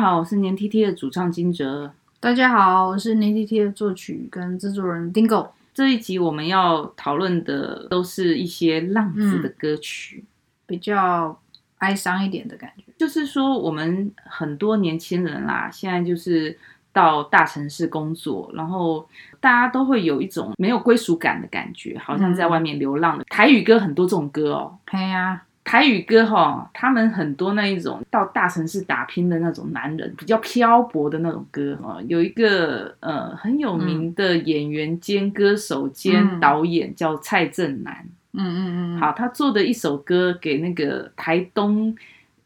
好，我是黏 tt 的主唱金哲。大家好，我是黏 tt 的作曲跟制作人 Dingo。这一集我们要讨论的都是一些浪子的歌曲，嗯、比较哀伤一点的感觉。就是说，我们很多年轻人啦，现在就是到大城市工作，然后大家都会有一种没有归属感的感觉，好像在外面流浪的。嗯、台语歌很多这种歌哦，对呀。台语歌哈，他们很多那一种到大城市打拼的那种男人，比较漂泊的那种歌哈。有一个呃很有名的演员兼歌手兼导演叫蔡振南，嗯嗯嗯，好，他做的一首歌给那个台东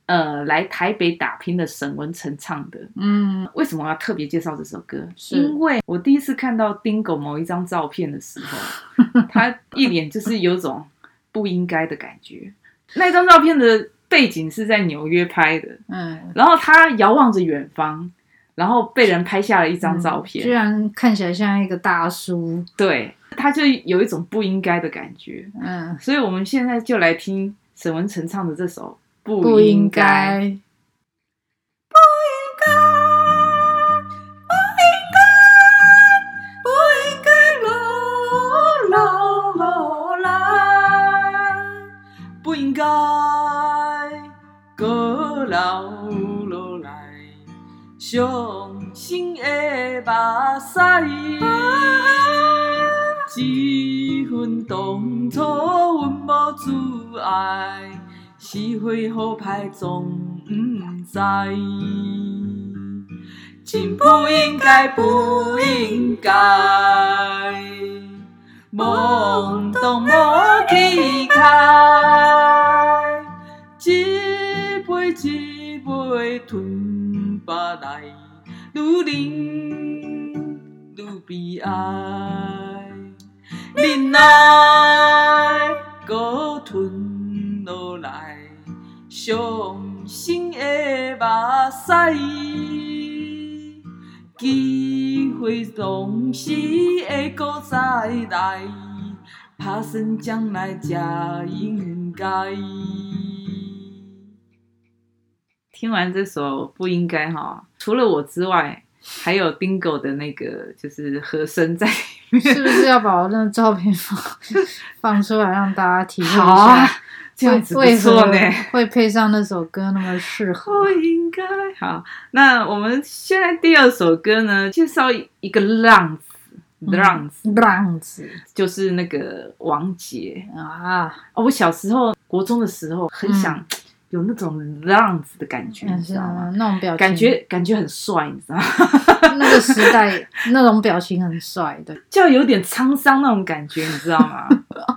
呃来台北打拼的沈文成唱的，嗯，为什么要特别介绍这首歌？是因为我第一次看到 Dingo 某一张照片的时候，他一脸就是有种不应该的感觉。那张照片的背景是在纽约拍的，嗯，然后他遥望着远方，然后被人拍下了一张照片，嗯，居然看起来像一个大叔，对，他就有一种不应该的感觉，嗯，所以我们现在就来听沈文成唱的这首《不应该》。不不应该阁流落来，伤心的目屎，这份当初阮无自爱，是非好歹总不知，真不应该，不应该，懵懂无气概。一杯吞巴来，愈饮愈悲哀。忍耐搁吞落来，伤心的目屎，机会总是会搁再来，打算将来才应该。听完这首不应该哈，除了我之外，还有 Dingo 的那个就是和声在里面，是不是要把我那个照片放 放出来让大家体会一下？好啊，这样子不错呢，会配上那首歌那么适合。不应该好，那我们现在第二首歌呢，介绍一个浪子，浪子，浪子，就是那个王杰啊。哦，我小时候国中的时候很想。嗯有那种浪子的感觉，你知道吗？那种表情，感觉感觉很帅，你知道吗？那个时代那种表情很帅对，就有点沧桑那种感觉，你知道吗？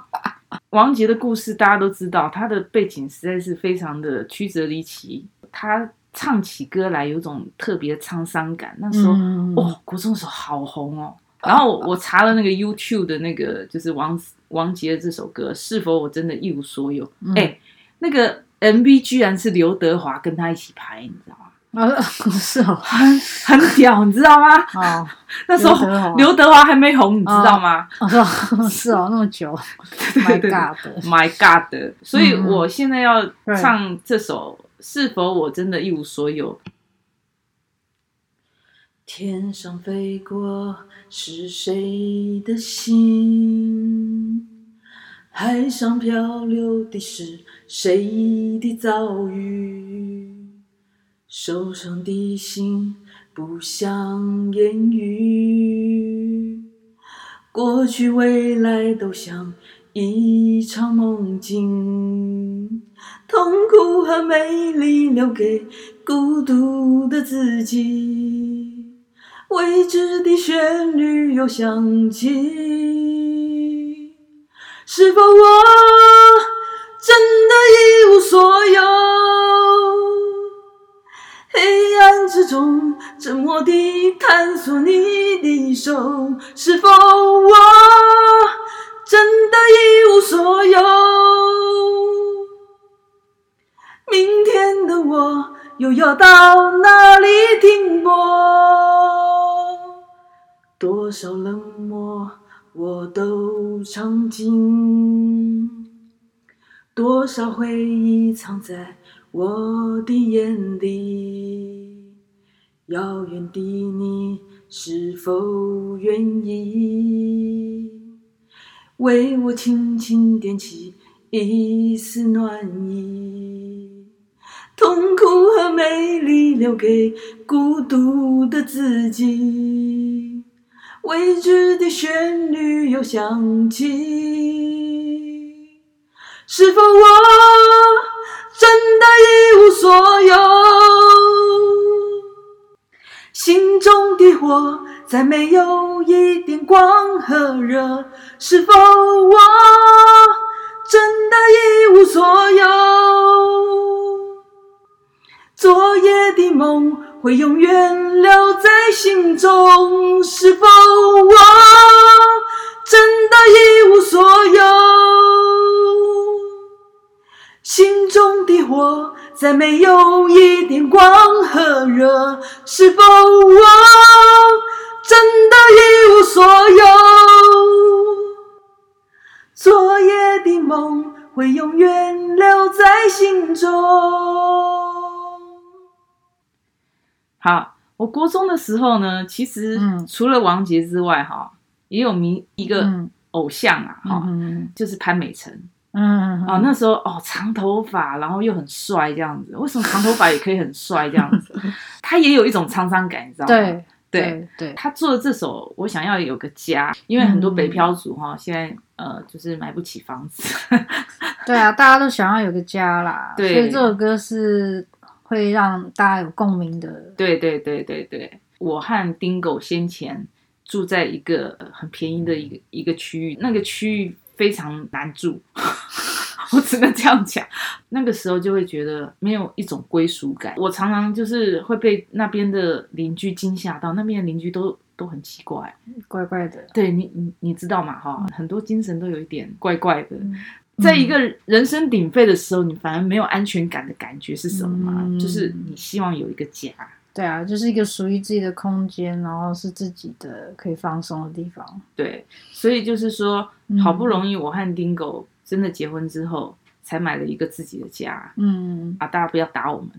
王杰的故事大家都知道，他的背景实在是非常的曲折离奇，他唱起歌来有种特别沧桑感。那时候，嗯、哦，国中的时候好红哦。然后我查了那个 YouTube 的那个，就是王王杰的这首歌，是否我真的一无所有？哎、嗯，那个。MV 居然是刘德华跟他一起拍，你知道吗？啊，是哦，很很屌，你知道吗？哦，那时候刘德华还没红，你知道吗？哦，是 哦，是哦，那么久，My God，My God，所以我现在要唱这首《是否我真的一无所有》。天上飞过是谁的心？海上漂流的是谁的遭遇？受伤的心不想言语，过去未来都像一场梦境，痛苦和美丽留给孤独的自己，未知的旋律又响起。是否我真的一无所有？黑暗之中沉默地探索你的手，是否我真的一无所有？明天的我又要到哪里停泊？多少冷漠我都尝尽，多少回忆藏在我的眼里。遥远的你是否愿意为我轻轻点起一丝暖意？痛苦和美丽留给孤独的自己。未知的旋律又响起，是否我真的一无所有？心中的火再没有一点光和热，是否我真的一无所有？昨夜的梦会永远留在心中，是否我真的一无所有？火。再没有一点光和热，是否我真的一无所有？昨夜的梦会永远留在心中。好，我国中的时候呢，其实除了王杰之外，哈、嗯，也有迷一个偶像啊，哈、嗯，就是潘美辰。嗯啊，那时候哦，长头发，然后又很帅这样子。为什么长头发也可以很帅这样子？他也有一种沧桑感，你知道吗？对对对。他做的这首《我想要有个家》，因为很多北漂族哈，现在呃就是买不起房子。对啊，大家都想要有个家啦。对。所以这首歌是会让大家有共鸣的。对对对对对。我和丁狗先前住在一个很便宜的一个一个区域，那个区域。非常难住，我只能这样讲。那个时候就会觉得没有一种归属感。我常常就是会被那边的邻居惊吓到，那边的邻居都都很奇怪，怪怪的。对你，你你知道嘛？哈、嗯，很多精神都有一点怪怪的。嗯、在一个人声鼎沸的时候，你反而没有安全感的感觉是什么吗？嗯、就是你希望有一个家。对啊，就是一个属于自己的空间，然后是自己的可以放松的地方。对，所以就是说，好不容易我和丁狗真的结婚之后，嗯、才买了一个自己的家。嗯啊，大家不要打我们，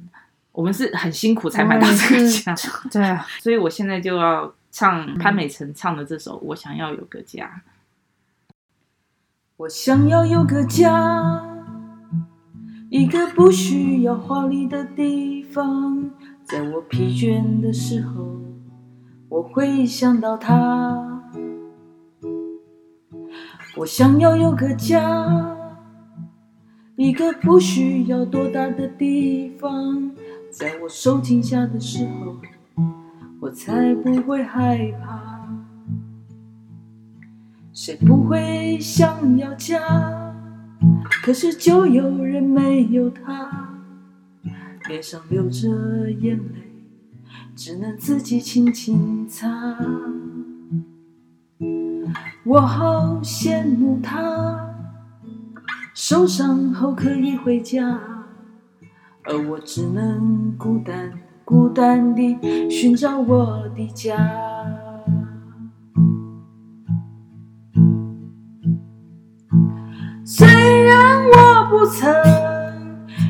我们是很辛苦才买到这个家。对啊，所以我现在就要唱潘美辰唱的这首《我想要有个家》。我想要有个家，一个不需要华丽的地方。在我疲倦的时候，我会想到他。我想要有个家，一个不需要多大的地方。在我受惊吓的时候，我才不会害怕。谁不会想要家？可是就有人没有他。脸上流着眼泪，只能自己轻轻擦。我好羡慕他，受伤后可以回家，而我只能孤单孤单地寻找我的家。虽然我不曾。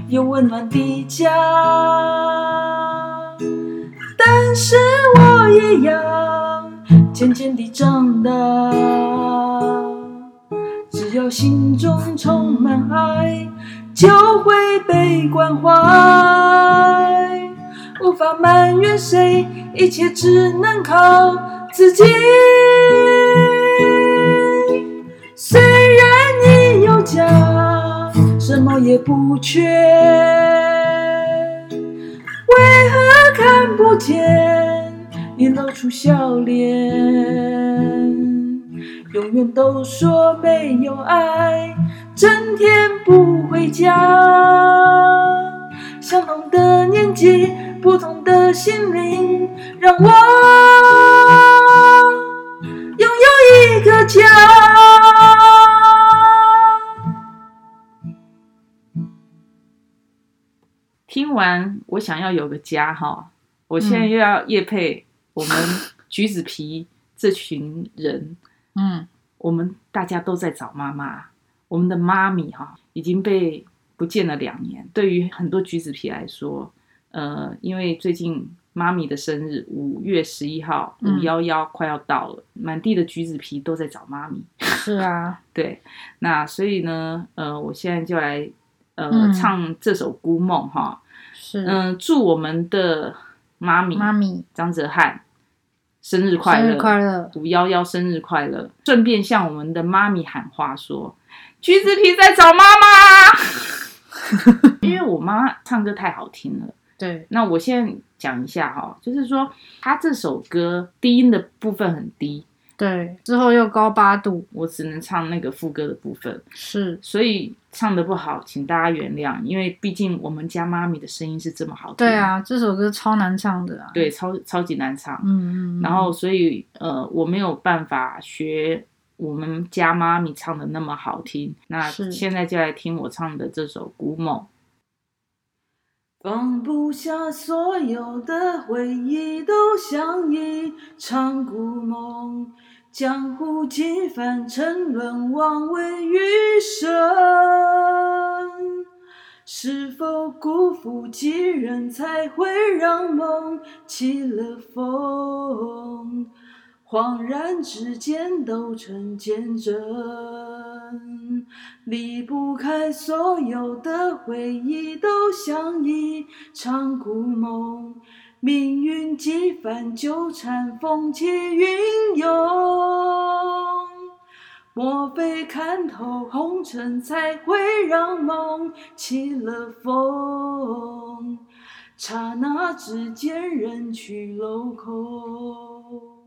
有温暖的家，但是我一样渐渐地长大。只要心中充满爱，就会被关怀。无法埋怨谁，一切只能靠自己。虽然你有家。什么也不缺，为何看不见你露出笑脸？永远都说没有爱，整天不回家。相同的年纪，不同的心灵，让我拥有一个家。听完，我想要有个家哈。我现在又要夜配我们橘子皮这群人，嗯，我们大家都在找妈妈，我们的妈咪哈已经被不见了两年。对于很多橘子皮来说，呃，因为最近妈咪的生日五月十一号五幺幺快要到了，嗯，满地的橘子皮都在找妈咪。是啊，对，那所以呢，呃，我现在就来呃，嗯，唱这首《孤梦》哈，是，嗯，呃，祝我们的。妈咪，妈咪，张哲瀚，生日快乐！生日快乐！五幺幺生日快乐！顺便向我们的妈咪喊话说：“橘子皮在找妈妈。”因为我妈唱歌太好听了。对，那我现在讲一下哈，就是说她这首歌低音的部分很低。对，之后又高八度，我只能唱那个副歌的部分，是，所以唱的不好，请大家原谅，因为毕竟我们家妈咪的声音是这么好听。对啊，这首歌超难唱的啊，对，超超级难唱，嗯嗯，然后所以呃，我没有办法学我们家妈咪唱的那么好听，那现在就来听我唱的这首《古梦》。放不下所有的回忆，都像一场古梦。江湖几番沉沦，枉为余生。是否辜负几人，才会让梦起了风？恍然之间都成见证，离不开所有的回忆，都像一场孤梦。命运几番纠缠，风起云涌。莫非看透红尘，才会让梦起了风？刹那之间，人去楼空。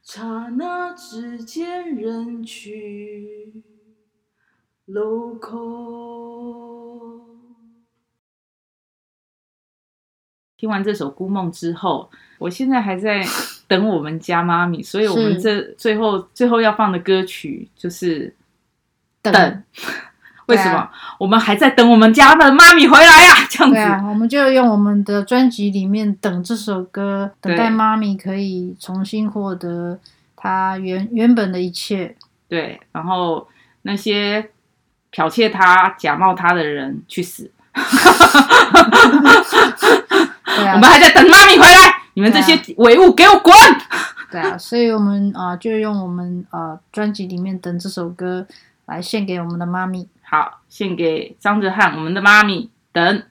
刹那之间，人去楼空。听完这首《孤梦》之后，我现在还在等我们家妈咪，所以我们这最后最后要放的歌曲就是等。等 为什么、啊？我们还在等我们家的妈咪回来呀、啊？这样子，对啊，我们就用我们的专辑里面等这首歌，等待妈咪可以重新获得她原原本的一切。对，然后那些剽窃她、假冒她的人去死。我们还在等妈咪回来，你们这些伪物给我滚！对啊，所以我们啊、呃，就用我们呃专辑里面等这首歌来献给我们的妈咪。好，献给张哲瀚，我们的妈咪。等。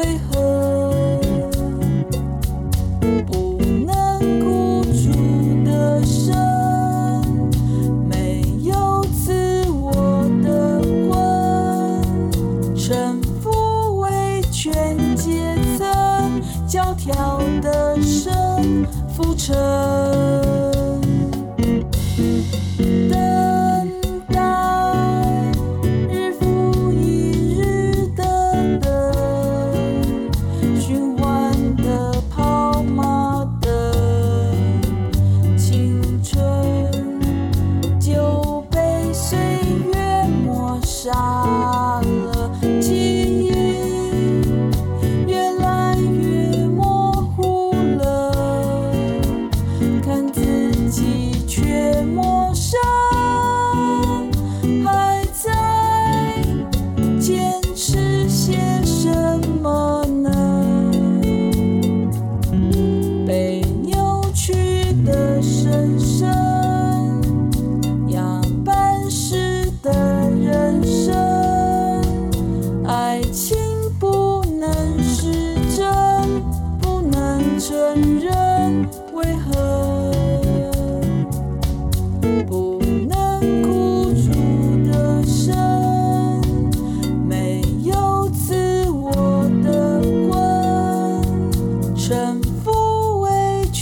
为何不能孤注的身，没有自我的魂，沉浮为权阶层，教条的生浮沉。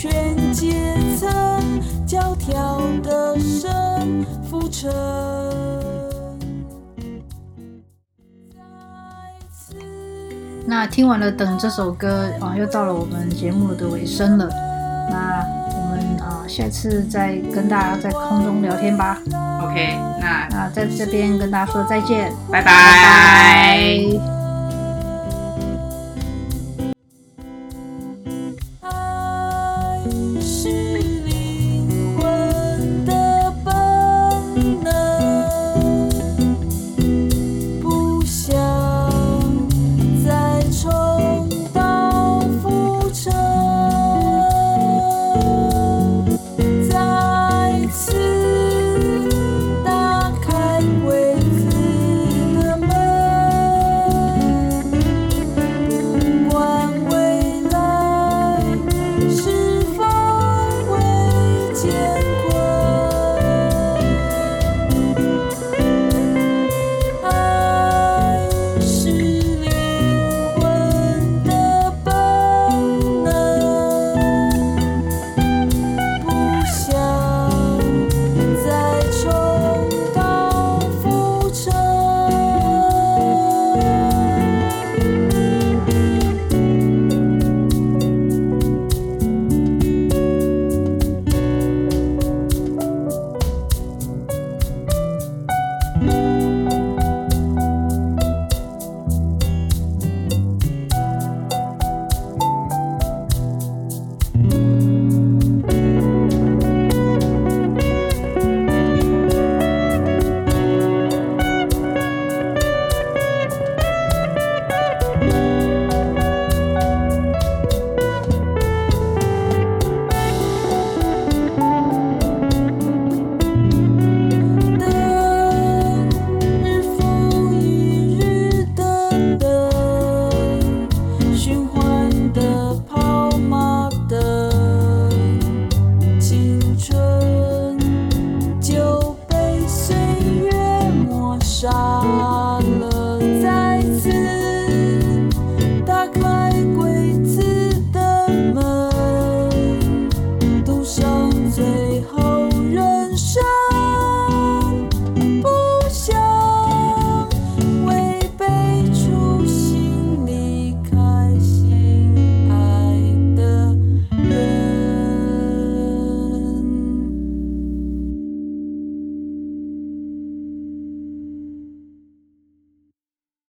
权阶层，教条的神浮沉。那听完了《等》这首歌啊，又到了我们节目的尾声了。那我们啊，下次再跟大家在空中聊天吧。OK，那那在这边跟大家说再见，拜拜。拜拜。